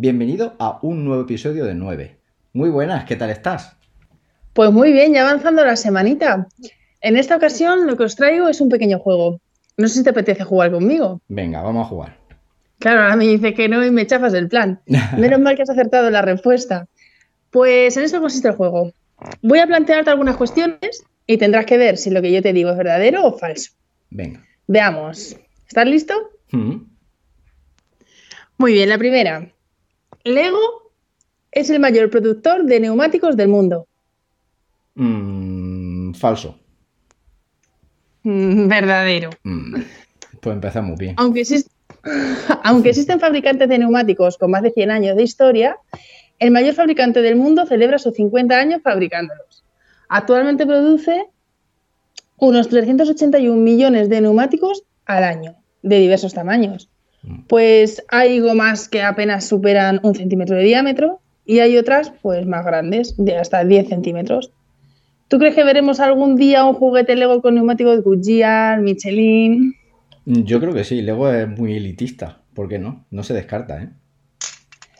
Bienvenido a un nuevo episodio de 9. Muy buenas, ¿qué tal estás? Pues muy bien, ya avanzando la semanita. En esta ocasión lo que os traigo es un pequeño juego. No sé si te apetece jugar conmigo. Venga, vamos a jugar. Claro, ahora me dice que no y me chafas el plan. Menos mal que has acertado la respuesta. Pues en esto consiste el juego. Voy a plantearte algunas cuestiones y tendrás que ver si lo que yo te digo es verdadero o falso. Venga. Veamos. ¿Estás listo? Mm, Muy bien, la primera. Lego es el mayor productor de neumáticos del mundo. mm, falso. Mm, Verdadero. Mm, Pues empezamos bien. Aunque, exis- aunque existen fabricantes de neumáticos con más de 100 años de historia, el mayor fabricante del mundo celebra sus 50 años fabricándolos. Actualmente produce unos 381 millones de neumáticos al año, de diversos tamaños. Pues hay gomas que apenas superan un centímetro de diámetro y hay otras pues más grandes, de hasta 10 centímetros. ¿Tú crees que veremos algún día un juguete Lego con neumáticos Goodyear, Michelin? Yo creo que sí, Lego es muy elitista. ¿Por qué no? No se descarta, ¿eh?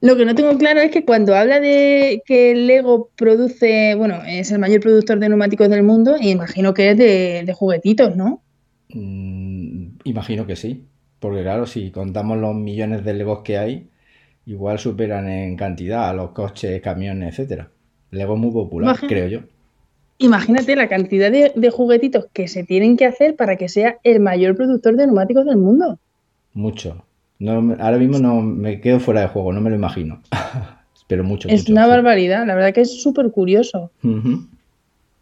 Lo que no tengo claro es que cuando habla de que Lego produce, bueno, es el mayor productor de neumáticos del mundo, imagino que es de, de juguetitos, ¿no? Mm, imagino que sí. Porque claro, si contamos los millones de Legos que hay, igual superan en cantidad a los coches, camiones, etcétera. Lego es muy popular, creo yo. Imagínate la cantidad de, de juguetitos que se tienen que hacer para que sea el mayor productor de neumáticos del mundo. Mucho. No, ahora mismo no me quedo fuera de juego, no me lo imagino. Pero mucho, Es mucho, una sí. barbaridad, la verdad que es súper curioso.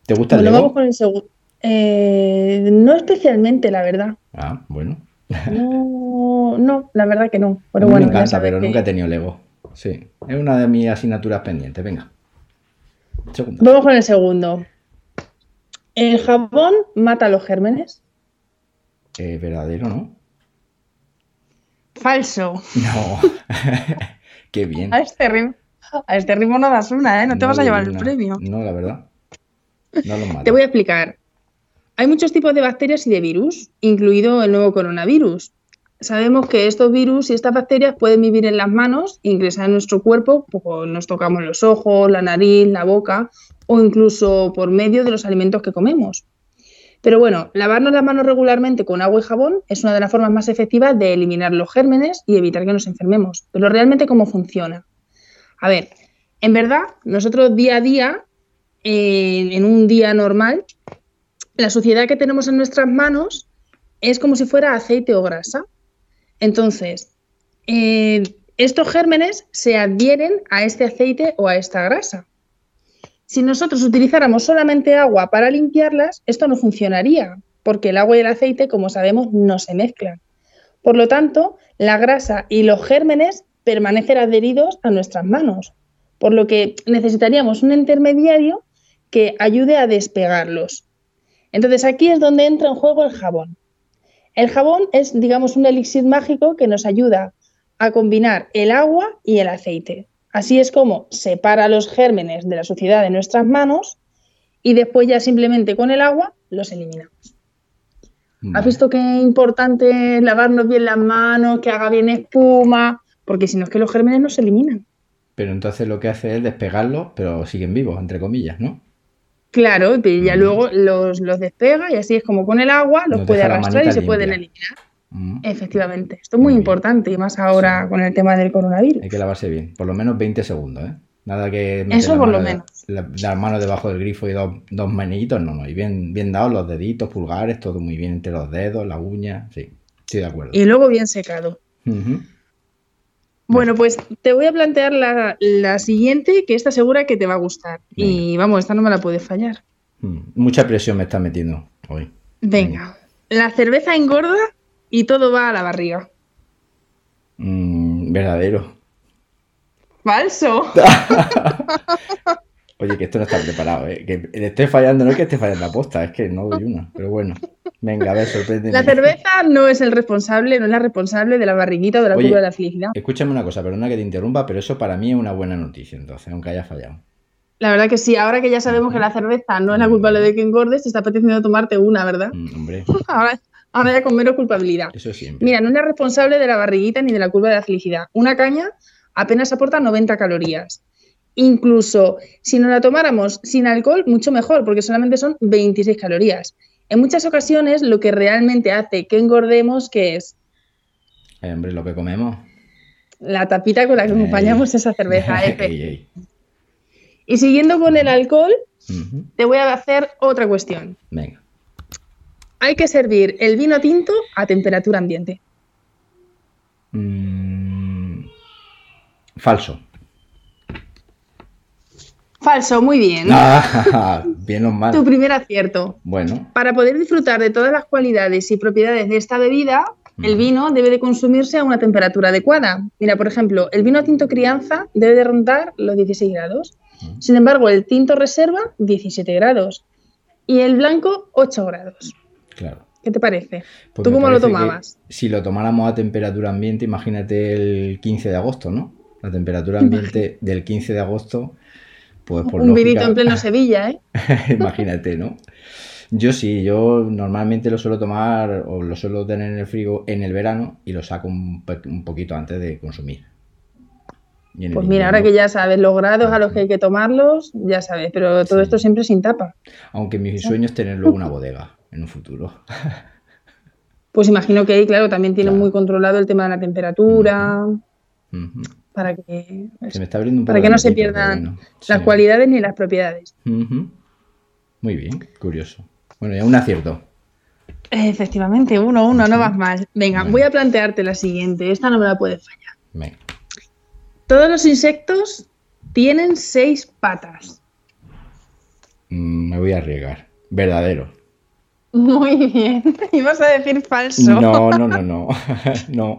¿Te gusta el Lego? vamos con el segundo. no especialmente, la verdad. Ah, bueno. No, no, la verdad que no. Pero bueno, me encanta, pero que- nunca he tenido Lego. Sí, es una de mis asignaturas pendientes. Venga. Segundo. Vamos con el segundo. ¿El jabón mata los gérmenes? Eh, verdadero, ¿no? Falso. No. Qué bien. A este ritmo, a este ritmo no das una, ¿eh? No te vas a llevar el premio. No, la verdad. No lo mata. Te voy a explicar. Hay muchos tipos de bacterias y de virus, incluido el nuevo coronavirus. Sabemos que estos virus y estas bacterias pueden vivir en las manos, ingresar en nuestro cuerpo, pues nos tocamos los ojos, la nariz, la boca o incluso por medio de los alimentos que comemos. Pero bueno, lavarnos las manos regularmente con agua y jabón es una de las formas más efectivas de eliminar los gérmenes y evitar que nos enfermemos. Pero realmente, ¿cómo funciona? A ver, en verdad, nosotros día a día, en un día normal, la suciedad que tenemos en nuestras manos es como si fuera aceite o grasa. Entonces, eh, estos gérmenes se adhieren a este aceite o a esta grasa. Si nosotros utilizáramos solamente agua para limpiarlas, esto no funcionaría, porque el agua y el aceite, como sabemos, no se mezclan. Por lo tanto, la grasa y los gérmenes permanecen adheridos a nuestras manos, por lo que necesitaríamos un intermediario que ayude a despegarlos. Entonces aquí es donde entra en juego el jabón. El jabón es, digamos, un elixir mágico que nos ayuda a combinar el agua y el aceite. Así es como separa los gérmenes de la suciedad de nuestras manos y después ya simplemente con el agua los eliminamos. ¿Has visto qué importante es lavarnos bien las manos, que haga bien espuma? Porque si no es que los gérmenes no se eliminan. Pero entonces lo que hace es despegarlos, pero siguen vivos, entre comillas, ¿no? Claro, pero ya Mm. luego los, los despega y así es como con el agua los puede arrastrar y se pueden eliminar. Mm. Efectivamente, esto es muy Muy bien. importante y más ahora Sí. con el tema del coronavirus. Hay que lavarse bien, por lo menos 20 segundos, ¿eh? Nada que Eso la por lo mano de- menos. la- las manos debajo del grifo y dos, dos manitos, no, no. Y bien, bien dados los deditos, pulgares, todo muy bien entre los dedos, la uña, sí, estoy de acuerdo. Y luego bien secado. Bueno, pues te voy a plantear la, la siguiente, que esta segura que te va a gustar. Y vamos, esta no me la puedes fallar. Mm, Mucha presión me está metiendo hoy. Venga, la cerveza engorda y todo va a la barriga. Mm, verdadero. Falso. Oye, que esto no está preparado, ¿eh? Que le estoy fallando, no es que esté fallando a posta, es que no doy una, pero bueno. Venga, a ver, sorpréndeme. La cerveza no es el responsable, no es la responsable de la barriguita o de la Oye, curva de la felicidad. Escúchame una cosa, perdona que te interrumpa, pero eso para mí es una buena noticia, entonces, aunque haya fallado. La verdad que sí, ahora que ya sabemos que la cerveza no es la culpable de que engordes, te está apeteciendo tomarte una, ¿verdad? Mm, hombre, Ahora, ahora ya con menos culpabilidad. eso siempre. Mira, no es responsable de la barriguita ni de la curva de la felicidad. Una caña apenas aporta 90 calorías. Incluso si nos la tomáramos sin alcohol, mucho mejor, porque solamente son 26 calorías. En muchas ocasiones, lo que realmente hace que engordemos, que es Eh, hombre, lo que comemos. la tapita con la que acompañamos esa cerveza. Ey, ey. Y siguiendo con el alcohol, te voy a hacer otra cuestión. Venga. Hay que servir el vino tinto a temperatura ambiente. Mm, Falso. Falso, muy bien. Ah, bien o mal. Tu primer acierto. Bueno, Para poder disfrutar de todas las cualidades y propiedades de esta bebida, el vino debe de consumirse a una temperatura adecuada. Mira, por ejemplo, el vino tinto crianza debe de rondar los 16 grados. Sin embargo, el tinto reserva 17 grados y el blanco 8 grados. Claro. ¿Qué te parece? Pues ¿Tú cómo lo tomabas? Si lo tomáramos a temperatura ambiente, imagínate el 15 de agosto, ¿no? La temperatura ambiente del 15 de agosto, pues por Un vinito lógica- en pleno Sevilla, ¿eh? Imagínate, ¿no? Yo sí, yo normalmente lo suelo tomar o lo suelo tener en el frigo en el verano y lo saco un, poquito antes de consumir. En Pues mira, ahora que ya sabes los grados a los que hay que tomarlos, ya sabes, pero todo Sí. esto siempre sin tapa. Aunque mi sueño es tener luego una bodega en un futuro. Pues imagino que ahí, claro, también tienen Claro. muy controlado el tema de la temperatura, para que, Se me está abriendo un para que no se pierdan bueno, las sí. cualidades ni las propiedades. Muy bien, curioso. Bueno, ya un acierto. Efectivamente, uno, uno, no vas mal. Venga, Bueno. voy a plantearte la siguiente, esta no me la puedes fallar. Venga. Todos los insectos tienen seis patas. Mm, me voy a arriesgar. Verdadero. Muy bien, ibas a decir falso. No, no, no, no. no.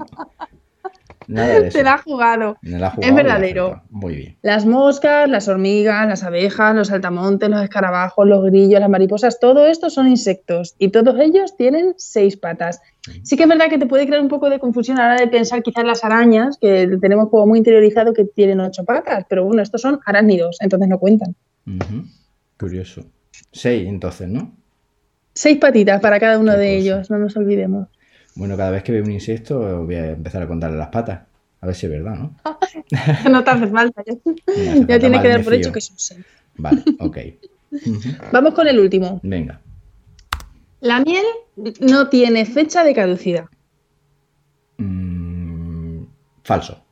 Nada de eso. Te la has jugado. Me la he Es jugado verdadero. Muy bien. Las moscas, las hormigas, las abejas, los saltamontes, los escarabajos, los grillos, las mariposas, todo esto son insectos y todos ellos tienen seis patas. Sí que es verdad que te puede crear un poco de confusión a la hora de pensar quizás las arañas, que tenemos como muy interiorizado que tienen ocho patas, pero bueno, estos son arácnidos, entonces no cuentan. Curioso. Seis, entonces, ¿no? Seis patitas para cada uno de ellos, no nos olvidemos. Bueno, cada vez que veo un insecto voy a empezar a contarle las patas. A ver si es verdad, ¿no? No te hace falta, ya, No hace ya falta, tienes que dar por hecho que son seis. Vale, ok. Vamos con el último. Venga. La miel no tiene fecha de caducidad. Mm, falso.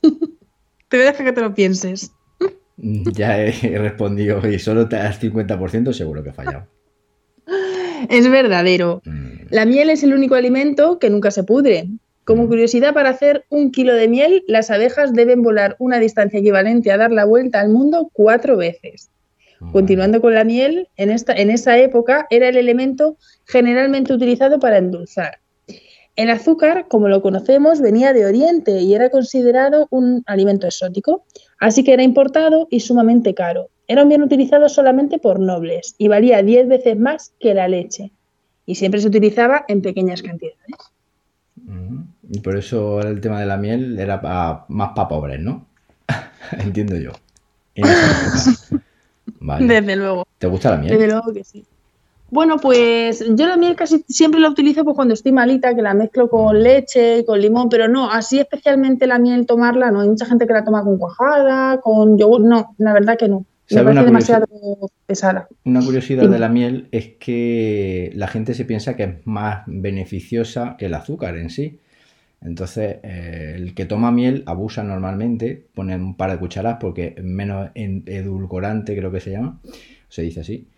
Te voy a dejar que te lo pienses. Ya he respondido y solo te das 50%, seguro que he fallado. Es verdadero. Mm, La miel es el único alimento que nunca se pudre. Como Mm. curiosidad, para hacer un kilo de miel, las abejas deben volar una distancia equivalente a dar la vuelta al mundo cuatro veces. Continuando con la miel, en, esta, en esa época era el elemento generalmente utilizado para endulzar. El azúcar, como lo conocemos, venía de Oriente y era considerado un alimento exótico, así que era importado y sumamente caro. Era un bien utilizado solamente por nobles y valía 10 veces más que la leche. Y siempre se utilizaba en pequeñas cantidades. Ujú. Y por eso el tema de la miel era pa- más para pobres, ¿no? Entiendo yo. En. Vale. Desde luego. ¿Te gusta la Desde miel? luego que sí. Bueno, pues yo la miel casi siempre la utilizo pues cuando estoy malita, que la mezclo con leche y con limón, pero no, así especialmente la miel tomarla, no. Hay mucha gente que la toma con cuajada, con yogur, no, la verdad que no. Me ¿Sabe parece demasiado pesada. Una curiosidad de la miel es que la gente se piensa que es más beneficiosa que el azúcar en sí. Entonces, eh, el que toma miel abusa normalmente, pone un par de cucharadas porque es menos en- edulcorante, creo que se llama, se dice así.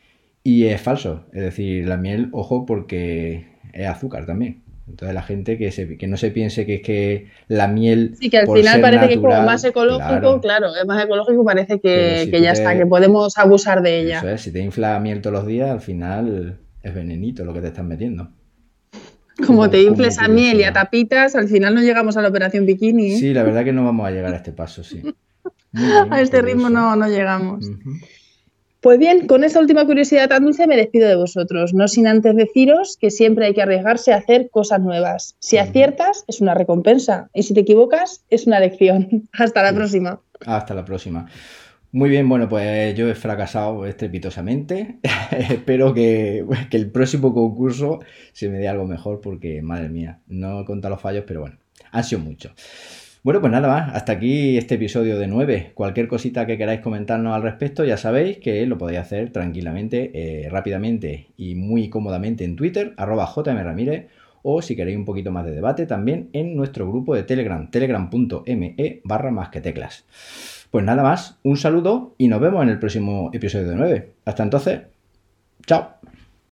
Y es falso, es decir, la miel, ojo, porque es azúcar también. Entonces, la gente que, se- que no se piense que es que la miel. Sí, que al final parece que es como más ecológico, claro, es más ecológico, parece que, si que ya te- está, que podemos abusar de ella. Eso es, si te infla miel todos los días, al final es venenito lo que te están metiendo. Como te infles a miel y a tapitas, al final no llegamos a la operación bikini. ¿eh? Sí, la verdad que no vamos a llegar a este paso, sí. Bien, a este ritmo no, no llegamos. Ujú. Pues bien, con esta última curiosidad tan dulce me despido de vosotros, no sin antes deciros que siempre hay que arriesgarse a hacer cosas nuevas. Si aciertas, es una recompensa, y si te equivocas, es una lección. Hasta la próxima. Hasta la próxima. Muy bien, bueno, pues yo he fracasado estrepitosamente. Espero que, que, el próximo concurso se me dé algo mejor porque, madre mía, no he contado los fallos, pero bueno, han sido muchos. Bueno, pues nada más, hasta aquí este episodio de 9. Cualquier cosita que queráis comentarnos al respecto, ya sabéis que lo podéis hacer tranquilamente, eh, rápidamente y muy cómodamente en Twitter, arroba jmramírez, o si queréis un poquito más de debate, también en nuestro grupo de Telegram, telegram.me barra más que teclas. Pues nada más, un saludo y nos vemos en el próximo episodio de 9. Hasta entonces, chao.